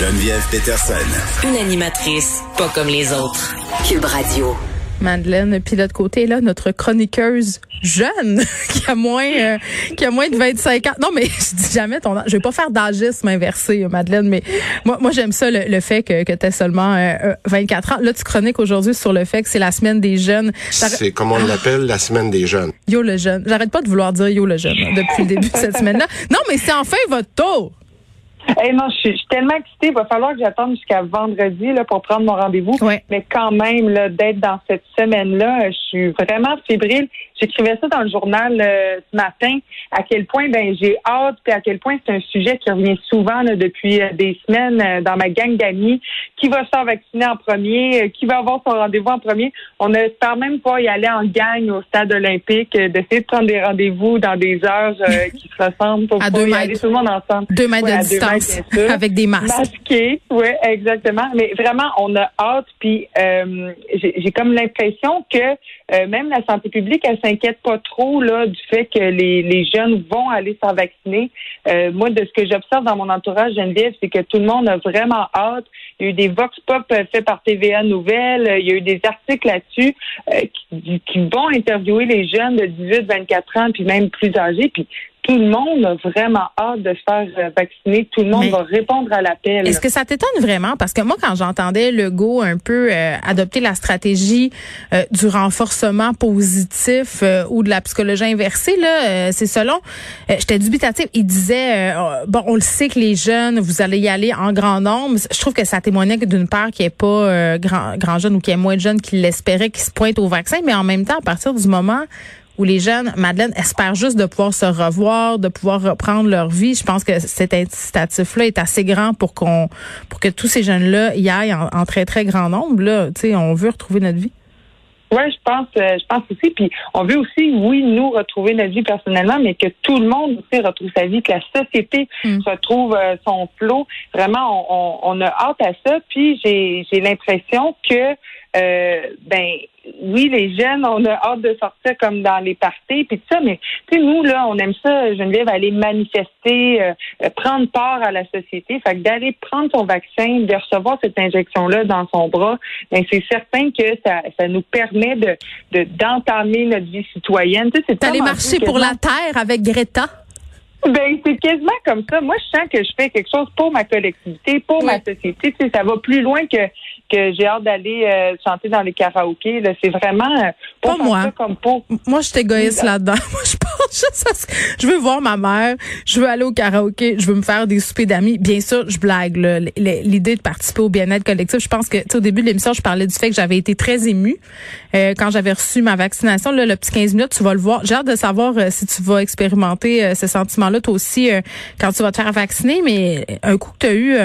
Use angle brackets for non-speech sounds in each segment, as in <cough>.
Geneviève Peterson. Une animatrice pas comme les autres. Cube Radio. Madeleine, puis l'autre côté là, notre chroniqueuse jeune <laughs> qui a moins euh, qui a moins de 25 ans. Non mais <laughs> je dis jamais ton âge. Je vais pas faire d'agisme inversé Madeleine, mais moi moi j'aime ça le, fait que que tu as seulement 24 euh, ans. Là tu chroniques aujourd'hui sur le fait que c'est la semaine des jeunes. C'est comme on l'appelle la semaine des jeunes. Yo le jeune. J'arrête pas de vouloir dire yo le jeune depuis le début de cette semaine-là. Non mais c'est enfin votre tour. <laughs> Hey, non, je suis, tellement excitée. Il va falloir que j'attende jusqu'à vendredi là, pour prendre mon rendez-vous. Mais quand même, là, d'être dans cette semaine-là, je suis vraiment fébrile. J'écrivais ça dans le journal euh, ce matin, à quel point ben j'ai hâte, et à quel point c'est un sujet qui revient souvent là, depuis euh, des semaines euh, dans ma gang d'amis. Qui va se faire vacciner en premier? qui va avoir son rendez-vous en premier? On espère même pas y aller en gang au stade olympique, d'essayer de prendre des rendez-vous dans des heures <laughs> qui se ressemblent pour à deux y aller tout le monde ensemble. Deux mètres de distance, avec des masques. Masqués, oui, exactement. Mais vraiment, on a hâte, puis j'ai comme l'impression que même la santé publique, elle m'inquiète pas trop là du fait que les, les jeunes vont aller s'en vacciner. Euh, moi, de ce que j'observe dans mon entourage, Geneviève, c'est que tout le monde a vraiment hâte. Il y a eu des vox pop faits par TVA Nouvelles. Il y a eu des articles là-dessus euh, qui, qui, vont interviewer les jeunes de 18-24 ans, puis même plus âgés. Puis tout le monde a vraiment hâte de se faire euh, vacciner. Tout le monde va répondre à l'appel. Est-ce que ça t'étonne vraiment? Parce que moi, quand j'entendais Legault un peu euh, adopter la stratégie euh, du renforcement positif ou de la psychologie inversée, là, c'est selon, j'étais dubitatif. Il disait, bon, on le sait que les jeunes, vous allez y aller en grand nombre. Je trouve que ça témoignait que d'une part qu'il n'y ait pas grand, grand jeune ou qu'il y ait moins de jeunes qui l'espéraient, qui se pointent au vaccin, mais en même temps, à partir du moment où les jeunes, Madeleine, espèrent juste de pouvoir se revoir, de pouvoir reprendre leur vie. Je pense que cet incitatif-là est assez grand pour qu'on, pour que tous ces jeunes-là y aillent en, très, très grand nombre. Là, tu sais, on veut retrouver notre vie. Oui, je pense, euh, je pense aussi. Puis on veut aussi, oui, nous retrouver notre vie personnellement, mais que tout le monde aussi retrouve sa vie, que la société mm. retrouve euh, son flot. Vraiment, on, on, a hâte à ça. Puis j'ai, j'ai l'impression que euh, ben oui, les jeunes, on a hâte de sortir comme dans les parties, puis tout ça, mais tu sais, nous, là, on aime ça, Geneviève, aller manifester, euh, prendre part à la société. Fait que d'aller prendre son vaccin, de recevoir cette injection-là dans son bras, ben c'est certain que ça, ça nous permet de d'entamer notre vie citoyenne. Tu sais, c'est D'aller marcher pour la terre avec Greta? Ben, c'est quasiment comme ça. Moi, je sens que je fais quelque chose pour ma collectivité, pour ma société. Tu sais, ça va plus loin que que j'ai hâte d'aller euh, chanter dans les karaokés. C'est vraiment euh, pas moi. comme pour. Moi, je suis égoïste là-dedans. <laughs> Moi, je pense juste je veux voir ma mère, je veux aller au karaoké, je veux me faire des soupers d'amis. Bien sûr, je blague. L'idée de participer au bien-être collectif, je pense que au début de l'émission, je parlais du fait que j'avais été très émue euh, quand j'avais reçu ma vaccination. Là, le petit 15 minutes, tu vas le voir. J'ai hâte de savoir si tu vas expérimenter ce sentiment-là, toi aussi, quand tu vas te faire vacciner. Mais un coup que tu as eu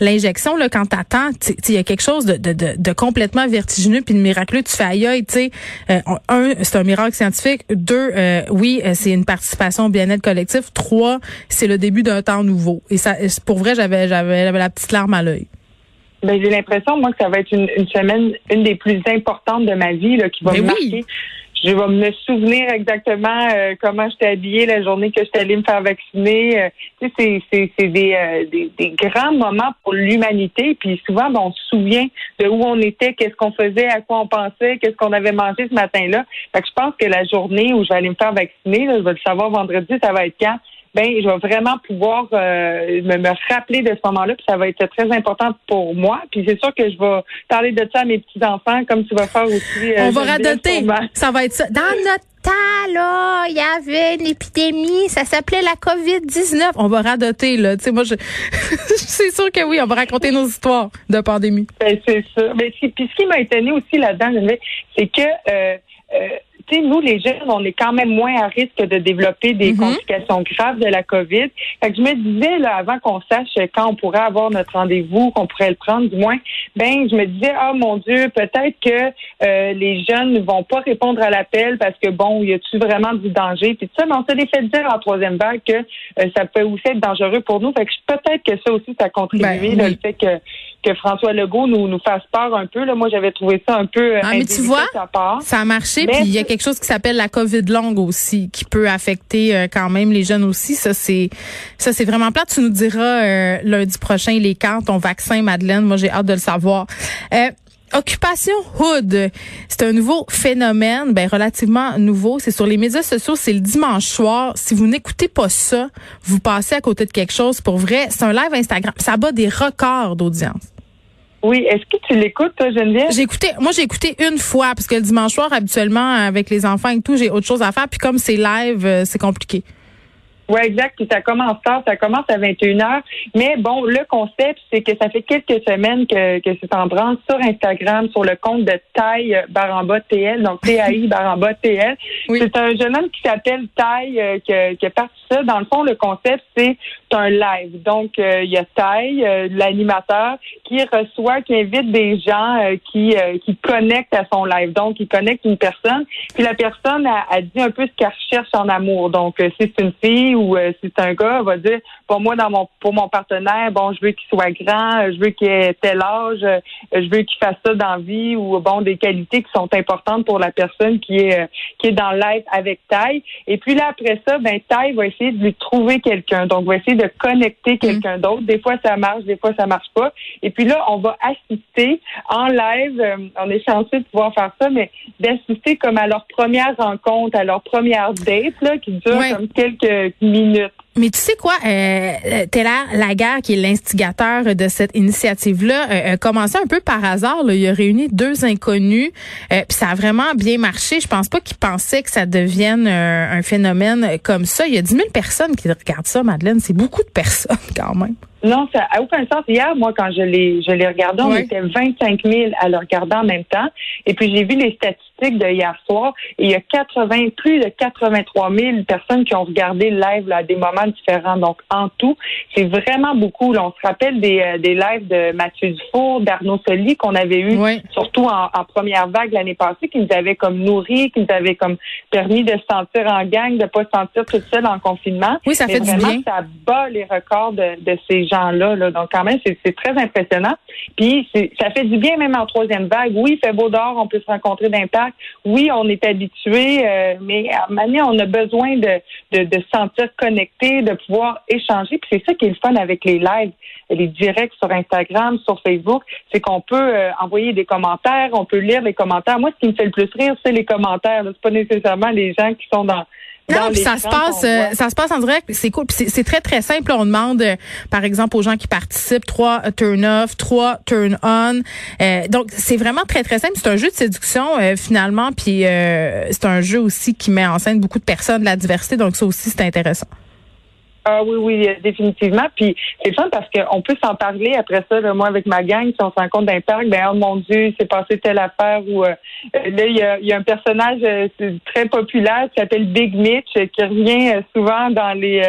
l'injection, là, quand t'attends, il y a quelque chose de, de, de, complètement vertigineux puis de miraculeux. Tu fais aïe, tu sais, euh, un, c'est un miracle scientifique. Deux, euh, oui, euh, c'est une participation au bien-être collectif. Trois, c'est le début d'un temps nouveau. Et ça, pour vrai, j'avais, j'avais, la petite larme à l'œil. Ben, j'ai l'impression, moi, que ça va être une, une, semaine, une des plus importantes de ma vie, là, qui va ben me marquer je vais me souvenir exactement euh, comment j'étais habillée la journée que j'étais allée me faire vacciner. Euh, tu sais, c'est, c'est, des, euh, des, des, grands moments pour l'humanité. Puis souvent, ben, on se souvient de où on était, qu'est-ce qu'on faisait, à quoi on pensait, qu'est-ce qu'on avait mangé ce matin-là. Fait que je pense que la journée où je vais aller me faire vacciner, là, je vais le savoir vendredi, ça va être quand? Ben je vais vraiment pouvoir euh, me, me, rappeler de ce moment-là, puis ça va être très important pour moi. Puis c'est sûr que je vais parler de ça à mes petits enfants, comme tu vas faire aussi. Euh, On va radoter. Ça va être ça. Dans notre temps, là, il y avait une épidémie, ça s'appelait la COVID-19. On va radoter, là. Tu sais, moi, je, <laughs> c'est sûr que oui, on va raconter nos histoires de pandémie. Ben, c'est ça. Mais puis ce qui m'a étonné aussi là-dedans, c'est que euh, euh nous, les jeunes, on est quand même moins à risque de développer des mhm. complications graves de la COVID. Fait que je me disais, là, avant qu'on sache quand on pourrait avoir notre rendez-vous, qu'on pourrait le prendre, du moins, ben, je me disais, oh mon Dieu, peut-être que euh, les jeunes ne vont pas répondre à l'appel parce que, bon, y a-tu vraiment du danger? Puis ça, mais on s'est fait dire en troisième vague que euh, ça peut aussi être dangereux pour nous. Fait que peut-être que ça aussi, ça a contribué, ben, le fait que que François Legault nous, nous fasse peur un peu. Là. Moi, j'avais trouvé ça un peu ah, mais tu vois, ça a marché. Puis il y a quelque chose qui s'appelle la COVID longue aussi, qui peut affecter quand même les jeunes aussi. Ça, c'est ça, c'est vraiment plat. Tu nous diras lundi prochain les quand ton vaccin, Madeleine. Moi, j'ai hâte de le savoir. Occupation Hood, c'est un nouveau phénomène, ben relativement nouveau. C'est sur les médias sociaux, c'est le dimanche soir. Si vous n'écoutez pas ça, vous passez à côté de quelque chose. Pour vrai, c'est un live Instagram. Ça bat des records d'audience. Oui, est-ce que tu l'écoutes, toi, Geneviève? J'ai écouté, moi j'ai écouté une fois, parce que le dimanche soir, habituellement, avec les enfants et tout, j'ai autre chose à faire. Puis comme c'est live, euh, c'est compliqué. Oui, exact. Puis ça commence tard, ça commence à 21 h Mais bon, le concept, c'est que ça fait quelques semaines que, que c'est en branche sur Instagram, sur le compte de Taille Baramba TL, donc TAI Baramba TL. C'est un jeune homme qui s'appelle Taille, euh, qui, qui a parti Dans le fond, le concept, c'est un live. Donc, euh, il y a Taille, euh, l'animateur, qui reçoit, qui invite des gens qui, qui connectent à son live. Donc, il connecte une personne. Puis la personne a, a dit un peu ce qu'elle cherche en amour. Donc, si c'est une fille ou euh, si c'est un gars, va dire pour moi dans mon pour mon partenaire, bon, je veux qu'il soit grand, je veux qu'il ait tel âge, euh, je veux qu'il fasse ça dans vie ou bon des qualités qui sont importantes pour la personne qui est euh, qui est dans l'aide avec taille. Et puis là après ça, ben taille va essayer de lui trouver quelqu'un. Donc va essayer de connecter mm. quelqu'un d'autre. Des fois ça marche, des fois ça marche pas. Et puis là on va assister en live. on est chanceux de pouvoir faire ça, mais d'assister comme à leur première rencontre, à leur première date là qui dure comme quelques minutes. Mais tu sais quoi, euh, euh Taylor Lagarde, qui est l'instigateur de cette initiative-là, euh, a commencé un peu par hasard. Là. Il a réuni deux inconnus, euh, puis ça a vraiment bien marché. Je pense pas qu'il pensait que ça devienne un phénomène comme ça. Il y a 10 000 personnes qui regardent ça, Madeleine. C'est beaucoup de personnes <laughs> quand même. Non, ça n'a aucun sens. Hier, moi, quand je l'ai, je l'ai regardé, on était 25 000 à le regarder en même temps. Et puis, j'ai vu les statistiques de hier soir. Et il y a 80, plus de 83 000 personnes qui ont regardé le live là, à des moments différents. Donc, en tout, c'est vraiment beaucoup. Là, on se rappelle des, euh, des lives de Mathieu Dufour, d'Arnaud Soli qu'on avait eu, surtout en, première vague l'année passée, qui nous avait comme nourri, qui nous avait comme permis de se sentir en gang, de pas se sentir toute seule en confinement. Oui, ça fait du bien. Ça bat les records de, de ces gens-là. Là. Donc, quand même, c'est très impressionnant. Puis, ça fait du bien même en troisième vague. Oui, il fait beau dehors, on peut se rencontrer d'impact. Oui, on est habitué, euh, mais à un moment on a besoin de, de, de se sentir connecté, de pouvoir échanger. Puis c'est ça qui est le fun avec les lives, les directs sur Instagram, sur Facebook, c'est qu'on peut euh, envoyer des commentaires, on peut lire les commentaires. Moi, ce qui me fait le plus rire, c'est les commentaires. C'est pas nécessairement les gens qui sont dans non, ça se passe, euh, ça se passe en direct. C'est cool. C'est très très simple. On demande, euh, par exemple, aux gens qui participent trois turn off, trois turn on. Euh, donc c'est vraiment très très simple. C'est un jeu de séduction finalement, puis c'est un jeu aussi qui met en scène beaucoup de personnes, de la diversité. Donc ça aussi c'est intéressant. Ah oui, oui, définitivement. Puis c'est fun parce qu'on peut s'en parler après ça. moi, avec ma gang, si on se rend compte d'un parc, ben oh mon Dieu, c'est passé telle affaire. Ou euh, là, il y a, y a, un personnage euh, très populaire qui s'appelle Big Mitch, qui revient euh, souvent dans les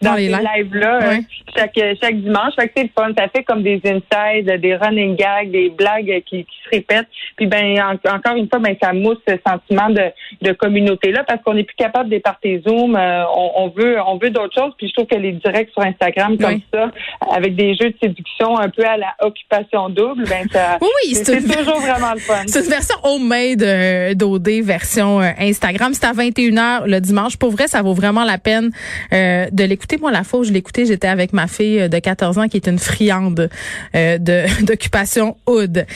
dans, les lives là chaque chaque dimanche. Fait que c'est fun. Ça fait comme des insides, des running gags, des blagues qui, qui se répètent. Puis ben encore une fois, ben ça mousse ce sentiment de, de communauté là parce qu'on n'est plus capable de partir Zoom. on, on veut on veut d'autres choses. Puis trouve que les directs sur Instagram comme ça, avec des jeux de séduction un peu à la occupation double, ben ça, oui, c'est toujours vraiment le fun. C'est une version homemade euh, d'OD, version euh, Instagram. C'est à 21h le dimanche. Pour vrai, ça vaut vraiment la peine euh, de l'écouter. Moi, la fois où je l'écoutais, j'étais avec ma fille de 14 ans qui est une friande de <laughs> d'occupation hood.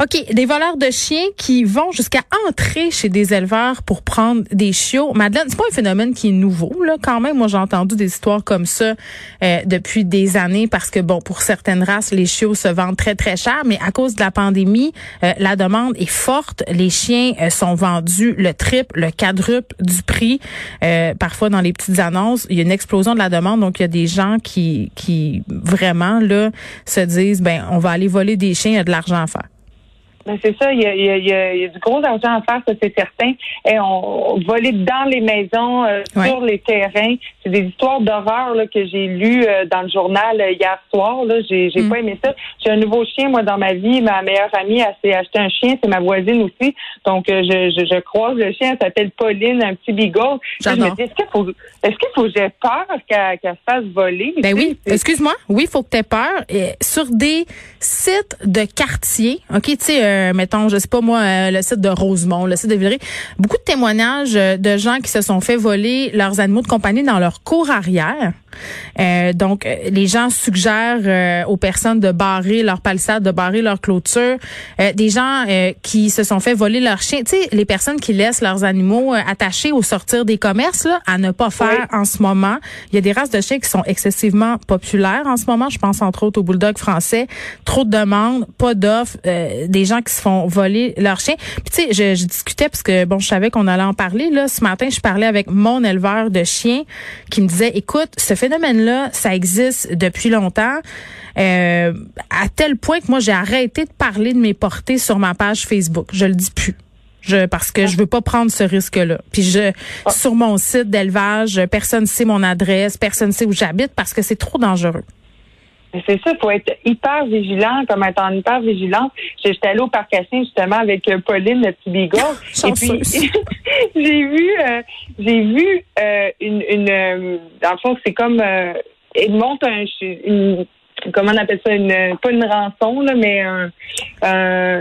OK, des voleurs de chiens qui vont jusqu'à entrer chez des éleveurs pour prendre des chiots. Madeleine, c'est pas un phénomène qui est nouveau là quand même. Moi, j'ai entendu des histoires comme ça euh, depuis des années parce que bon, pour certaines races, les chiots se vendent très très cher, mais à cause de la pandémie, euh, la demande est forte. Les chiens euh, sont vendus le triple, le quadruple du prix. parfois dans les petites annonces, il y a une explosion de la demande, donc il y a des gens qui qui vraiment là se disent ben on va aller voler des chiens, il y a de l'argent à faire. Ben c'est ça, il y, a, il, y a, du gros argent à faire, ça c'est certain. Et on, on volait dans les maisons, euh, sur les terrains. C'est des histoires d'horreur que j'ai lues euh, dans le journal euh, hier soir. Là, j'ai, j'ai mm. pas aimé ça. J'ai un nouveau chien moi dans ma vie. Ma meilleure amie a s'est acheté un chien, c'est ma voisine aussi. Donc je, je, je, croise le chien, elle s'appelle Pauline, un petit beagle. Je me dis est-ce qu'il faut est-ce qu'il faut que j'ai peur qu'elle, qu'elle se fasse voler Ben oui. Excuse-moi. Oui, il faut que tu aies peur. Et sur des sites de quartier, ok, tu sais euh, mettons, je sais pas moi, euh, le site de Rosemont, le site de Villeray, beaucoup de témoignages euh, de gens qui se sont fait voler leurs animaux de compagnie dans leur cour arrière. Euh, donc, euh, les gens suggèrent euh, aux personnes de barrer leur palissade, de barrer leur clôture. des gens qui se sont fait voler leurs chiens. Tu sais, les personnes qui laissent leurs animaux attachés au sortir des commerces, là, à ne pas faire en ce moment. Il y a des races de chiens qui sont excessivement populaires en ce moment. Je pense entre autres au bulldog français. Trop de demandes, pas d'offres, des gens qui se font voler leurs chiens. Puis tu sais, je, je, discutais parce que bon, je savais qu'on allait en parler là. Ce matin, je parlais avec mon éleveur de chiens qui me disait, écoute, ce phénomène-là, ça existe depuis longtemps. Euh, à tel point que moi, j'ai arrêté de parler de mes portées sur ma page Facebook. Je le dis plus. Parce que je veux pas prendre ce risque-là. Puis je, sur mon site d'élevage, personne sait mon adresse, personne sait où j'habite parce que c'est trop dangereux. C'est ça, il faut être hyper vigilant, comme étant hyper vigilante. J'étais allée au parc justement avec euh, Pauline, le petit bigorre. <laughs> et puis <laughs> j'ai vu euh, j'ai vu euh, une, une dans le fond, c'est comme euh, il monte un une comment on appelle ça, une, pas une rançon, là, mais un, un,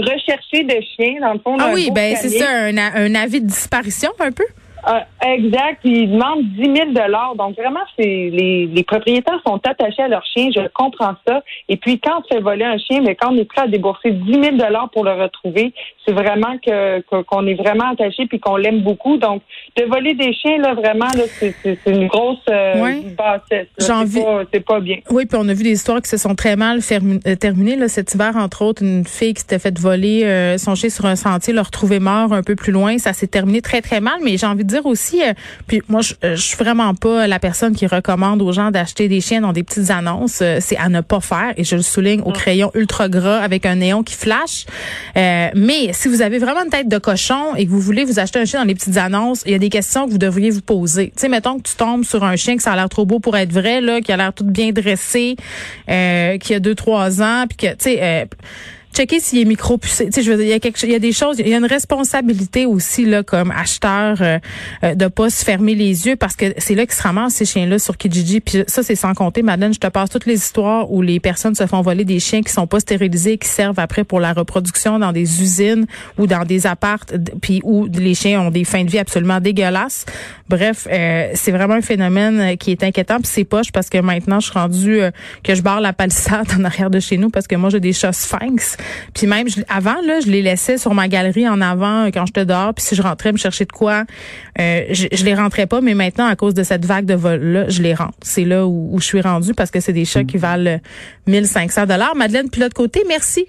recherché de chien, dans le fond. Ah oui, ben c'est ça, un, un avis de disparition un peu? Ah, exact. Ils demandent 10 000 Donc vraiment, c'est les, les propriétaires sont attachés à leur chien. Je comprends ça. Et puis quand on fait voler un chien, mais quand on est prêt à débourser 10 000 pour le retrouver, c'est vraiment que qu'on est vraiment attaché puis qu'on l'aime beaucoup. Donc de voler des chiens là, vraiment là, c'est une grosse euh, bassesse. C'est pas, bien. Oui, puis on a vu des histoires qui se sont très mal euh, terminées là, cet hiver. Entre autres, une fille qui s'était fait voler euh, son chien sur un sentier, le retrouver mort un peu plus loin. Ça s'est terminé très très mal. Mais j'ai envie de dire aussi, euh, puis moi, je, je suis vraiment pas la personne qui recommande aux gens d'acheter des chiens dans des petites annonces. Euh, c'est à ne pas faire, et je le souligne au crayon ultra gras avec un néon qui flash. Euh, mais si vous avez vraiment une tête de cochon et que vous voulez vous acheter un chien dans les petites annonces, il y a des questions que vous devriez vous poser. Tu sais, mettons que tu tombes sur un chien que ça a l'air trop beau pour être vrai, là, qui a l'air tout bien dressé, euh, qui a deux trois ans, puis que tu sais checker s'il est micro Tu sais, je veux dire, il y a quelque, il y a des choses, il y a une responsabilité aussi là comme acheteur euh, euh, de pas se fermer les yeux parce que c'est là qu'ils se ramassent ces chiens-là sur Kijiji. Puis ça, c'est sans compter, Madeleine, je te passe toutes les histoires où les personnes se font voler des chiens qui sont pas stérilisés, qui servent après pour la reproduction dans des usines ou dans des appartes, puis où les chiens ont des fins de vie absolument dégueulasses. Bref, euh, c'est vraiment un phénomène qui est inquiétant. Puis c'est poche parce que maintenant, je suis rendue que je barre la palissade <laughs> en arrière de chez nous parce que moi j'ai des chats sphinx. Puis même avant là, je les laissais sur ma galerie en avant quand j'étais dehors. Puis si je rentrais me chercher de quoi, euh, je, je les rentrais pas. Mais maintenant, à cause de cette vague de vol là, je les rentre. C'est là où, je suis rendue parce que c'est des chats qui valent 1500 dollars. Madeleine, puis l'autre côté, merci.